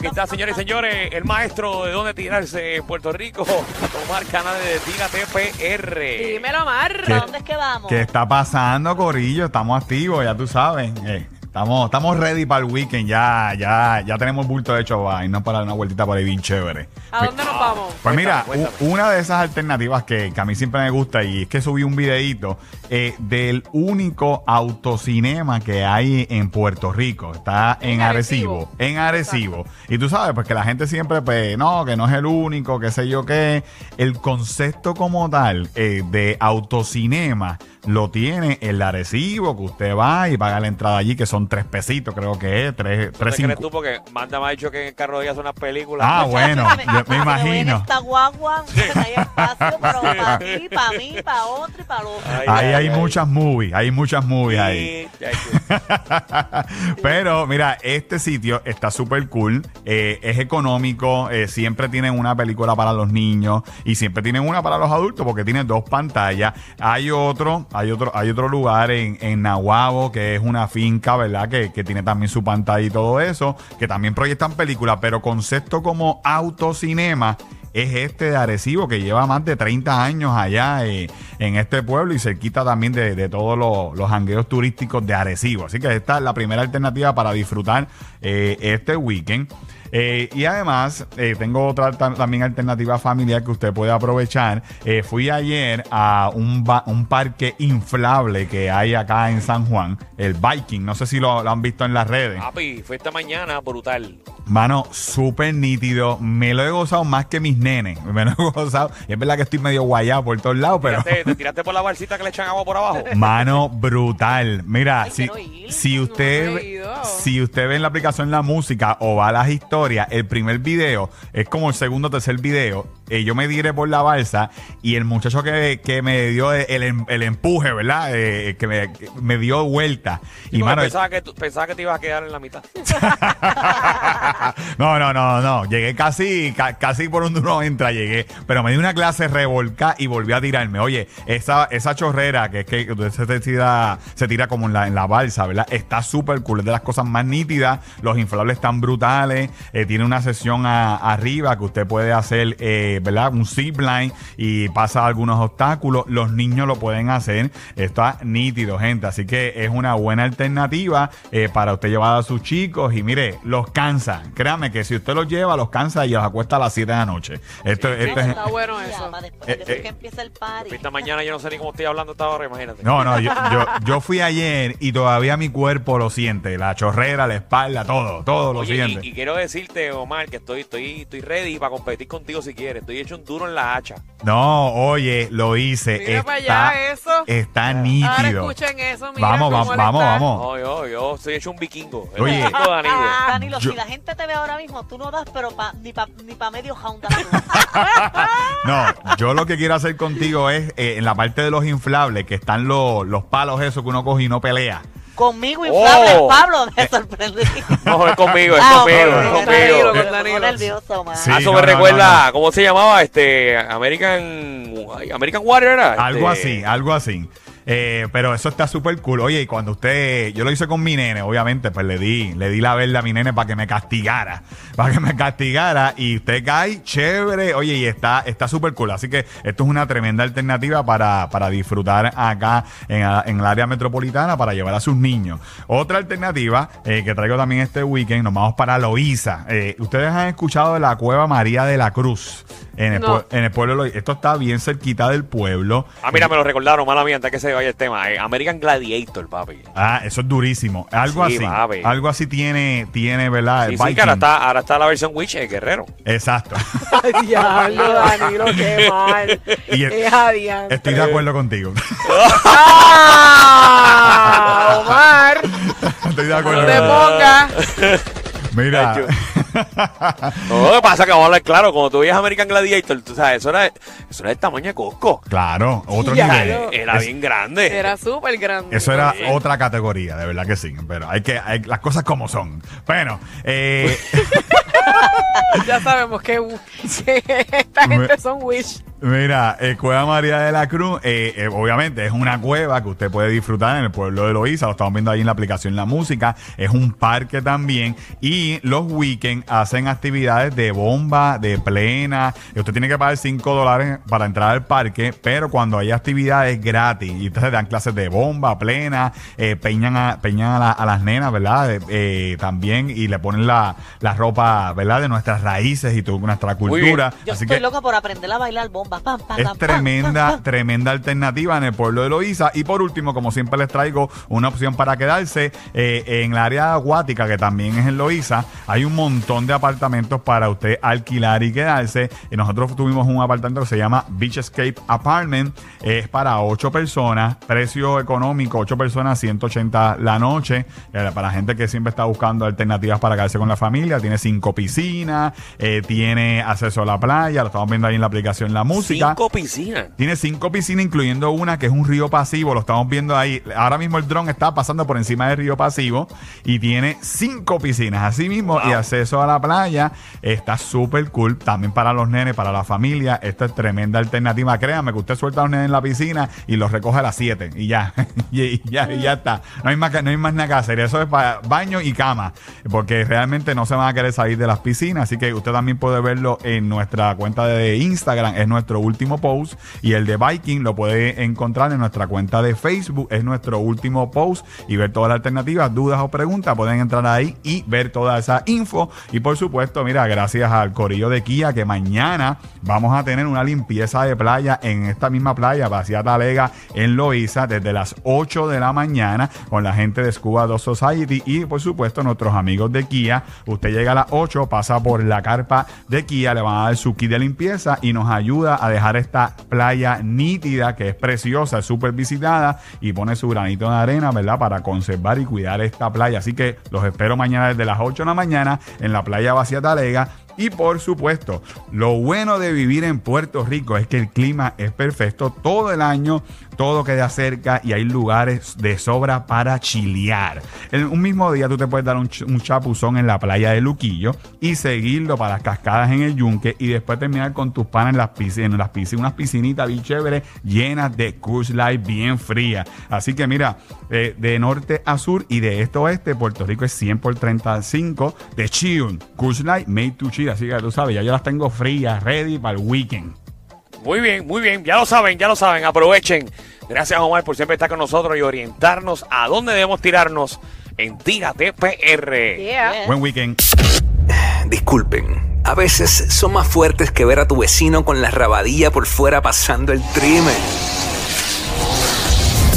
Aquí está, señores y señores, el maestro de dónde tirarse en Puerto Rico, Omar Canales de Tírate PR. Dímelo, Mar. ¿Qué? ¿Dónde es que vamos? ¿Qué está pasando, Corillo? Estamos activos, ya tú sabes. Eh, estamos, estamos ready para el weekend. Ya, ya, ya tenemos bulto hecho para irnos para dar una vueltita por ahí bien chévere. ¿A dónde nos vamos? Pues mira, Cuéntame, una de esas alternativas que, que a mí siempre me gusta y es que subí un videíto eh, del único autocinema que hay en Puerto Rico. Está en, En Arecibo. Arecibo. En Arecibo. Y tú sabes, pues que la gente siempre, pues, no, que no es el único, qué sé yo qué. El concepto como tal eh, de autocinema lo tiene el Arecibo, que usted va y paga la entrada allí, que son tres pesitos, creo que es, tres, ¿Qué tres crees cincu- tú? Porque Manda me ha dicho que en el carro de ella son unas películas. Ah, bueno, yo me Pero en imagino. esta guagua no hay espacio, pero para ti, para mí, para otro y para el otro. Ay, Ahí ay, hay ay. muchas movies, hay muchas movies ahí. Pero mira, este sitio está súper cool, eh, es económico, eh, siempre tienen una película para los niños y siempre tienen una para los adultos porque tiene dos pantallas. Hay otro, hay otro, hay otro lugar en, en Nahuabo que es una finca, ¿verdad? Que, que tiene también su pantalla y todo eso, que también proyectan películas, pero concepto como autocinema es este de Arecibo que lleva más de 30 años allá eh, en este pueblo y cerquita también de, de todos los, los jangueos turísticos de Arecibo. Así que esta es la primera alternativa para disfrutar eh, este weekend. Eh, y además, eh, tengo otra ta- también alternativa familiar que usted puede aprovechar. Eh, fui ayer a un, ba- un parque inflable que hay acá en San Juan, el Viking. No sé si lo, lo han visto en las redes. Papi, fue esta mañana brutal. Mano, súper nítido. Me lo he gozado más que mis nenes. Me lo he gozado. Y es verdad que estoy medio guayado por todos lados, pero. Tiraste- ¿Te tiraste por la balsita que le echan agua por abajo? Mano, brutal. Mira, Ay, si, quiero ir. si No usted he ido. si usted ve en la aplicación la música o va a las el primer video es como el segundo o tercer video. Eh, yo me diré por la balsa y el muchacho que, que me dio el, em- el empuje, ¿verdad? Eh, que, me, que me dio vuelta. Y mano, pensaba, que, tú- pensaba que te ibas a quedar en la mitad. no, no, no, no. Llegué casi, ca- casi por un duro entra, llegué. Pero me di una clase revolcada y volví a tirarme. Oye, esa, esa chorrera que es que usted se tira, se tira como en la, en la balsa, ¿verdad? Está súper cool. Es de las cosas más nítidas. Los inflables están brutales. eh, tiene una sesión a- arriba que usted puede hacer, eh, ¿verdad? Un zipline y pasa algunos obstáculos. Los niños lo pueden hacer. Está nítido, gente. Así que es una buena alternativa eh, para usted llevar a sus chicos. Y mire, los cansa. Créame que si usted los lleva, los cansa y los acuesta a las 7 de la noche. Esto, esto es- Está bueno eso. Después Eh, de eh. que empiece el party. Esta mañana yo no sé ni cómo estoy hablando hasta ahora, imagínate. No, no, yo, yo, yo fui ayer y todavía mi cuerpo lo siente. La chorrera, la espalda, todo, todo lo Oye, siente. y, y quiero decirte, Omar, que estoy, estoy, estoy ready para competir contigo si quieres. Estoy hecho un duro en la hacha. No, oye, lo hice. Mira para está, allá eso. está Ahora nítido. escuchen eso, mira Vamos, vamos, vamos, está. vamos. No, yo, yo soy hecho un vikingo. Oye. vikingo Danilo. Danilo, Yo- si la gente te ve ahora mismo, tú no das, pero pa- ni para ni pa medio Honda. No, yo lo que quiero hacer contigo es eh, en la parte de los inflables, que están los, los palos esos que uno coge y no pelea. Conmigo inflable, Oh. Pablo, me sorprendí. No, es conmigo, es Ah, conmigo, es conmigo. Pongo nervioso, man. Sí. Ah, eso no, me no, recuerda, no, ¿cómo se llamaba? Este, American, American Warrior era. Algo Este, así, algo así. Eh, pero eso está súper cool. Oye, y cuando usted, yo lo hice con mi nene, obviamente, pues le di, le di la verde a mi nene para que me castigara, para que me castigara y usted cae chévere. Oye, y está súper cool. Así que esto es una tremenda alternativa para, para disfrutar acá en, en el área metropolitana para llevar a sus niños. Otra alternativa eh, que traigo también este weekend, nos vamos para Loíza. Eh, Ustedes han escuchado de la cueva María de la Cruz en el, No. pue- en el pueblo. Esto está bien cerquita del pueblo. Ah, mira, me lo recordaron, mala mía, antes que se vaya el tema. eh, American Gladiator, papi. Ah, eso es durísimo. Algo Sí, así. papi. Algo así tiene, tiene ¿verdad? Sí, El sí, que ahora está, ahora está la versión Witch, el guerrero. Exacto. Diablo, Danilo, qué mal. Y el- Es adiante. Estoy de acuerdo contigo. ¡Ah! Omar, Estoy de no acuerdo. te contigo. pongas. Mira. No, lo que pasa es que vamos a hablar claro, cuando tú veías American Gladiator, tú sabes, eso era, eso era del tamaño de Costco. claro, otro Ya, nivel. Era Es- bien grande. Era súper grande. Eso era Sí. otra categoría, de verdad que sí. Pero hay que, hay- las cosas como son. Bueno, eh, Ya sabemos que, que esta gente son Wish. Mira, eh, Cueva María de la Cruz, eh, eh, obviamente es una cueva que usted puede disfrutar en el pueblo de Loíza, lo estamos viendo ahí en la aplicación La Música, es un parque también y los weekends hacen actividades de bomba, de plena, usted tiene que pagar 5 dólares para entrar al parque, pero cuando hay actividades gratis, y entonces dan clases de bomba, plena, eh, peñan, a, peñan a, la- a las nenas, ¿verdad? Eh, también y le ponen la, la ropa, ¿verdad? De nuestras raíces y nuestra cultura. Yo Así estoy que loca por aprender a bailar bomba. Es tremenda, tremenda alternativa en el pueblo de Loíza. Y por último, como siempre les traigo una opción para quedarse eh, en la área acuática, que también es en Loíza. Hay un montón de apartamentos para usted alquilar y quedarse. Y nosotros tuvimos un apartamento que se llama Beach Escape Apartment. Es para ocho personas, precio económico, ocho personas, 180 la noche. Eh, para gente que siempre está buscando alternativas para quedarse con la familia. Tiene cinco piscinas, eh, tiene acceso a la playa. Lo estamos viendo ahí en la aplicación La Música. Cinco piscinas. Tiene cinco piscinas, incluyendo una que es un río pasivo. Lo estamos viendo ahí. Ahora mismo el dron está pasando por encima del río pasivo y tiene cinco piscinas. Así mismo, y acceso a la playa. Está súper cool. También para los nenes, para la familia. Esta es tremenda alternativa. Créanme que usted suelta a los nenes en la piscina y los recoge a las 7 y ya. y, ya, y ya está. No hay, más, no hay más nada que hacer. Eso es para baño y cama. Porque realmente no se van a querer salir de las piscinas. Así que usted también puede verlo en nuestra cuenta de Instagram. Es nuestro último post. Y el de Viking lo puede encontrar en nuestra cuenta de Facebook. Es nuestro último post. Y ver todas las alternativas, dudas o preguntas. Pueden entrar ahí y ver toda esa info. Y por supuesto, mira, gracias al Corillo de Kia que mañana vamos a tener una limpieza de playa en esta misma playa, Vacía Talega, en Loíza, desde las 8 de la mañana con la gente de Scuba 2 Society y por supuesto nuestros amigos de Kia. Usted llega a las 8, pasa por la carpa de Kia, le van a dar su kit de limpieza y nos ayuda a dejar esta playa nítida, que es preciosa, es súper visitada y pone su granito de arena, ¿verdad? Para conservar y cuidar esta playa. Así que los espero mañana desde las 8 de la mañana en la playa Vacía Talega. Y por supuesto, lo bueno de vivir en Puerto Rico es que el clima es perfecto todo el año, todo queda cerca y hay lugares de sobra para chilear. En un mismo día tú te puedes dar un, ch- un chapuzón en la playa de Luquillo y seguirlo para las cascadas en el yunque y después terminar con tus panas en las piscinas, las piscinas, unas piscinitas bien chéveres llenas de Coors Light bien frías. Así que mira, eh, de norte a sur y de este a oeste, Puerto Rico es 100 por 35 de chill. Coors Light made to chill. Así que tú sabes, ya yo las tengo frías, ready para el weekend. Muy bien, muy bien. Ya lo saben, ya lo saben. Aprovechen. Gracias, Omar, por siempre estar con nosotros y orientarnos a dónde debemos tirarnos en Tírate PR. Yeah. Buen weekend. Disculpen, a veces son más fuertes que ver a tu vecino con la rabadilla por fuera pasando el trimen.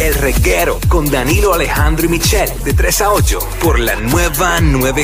El reguero con Danilo Alejandro y Michel de 3 a 8 por la nueva 9.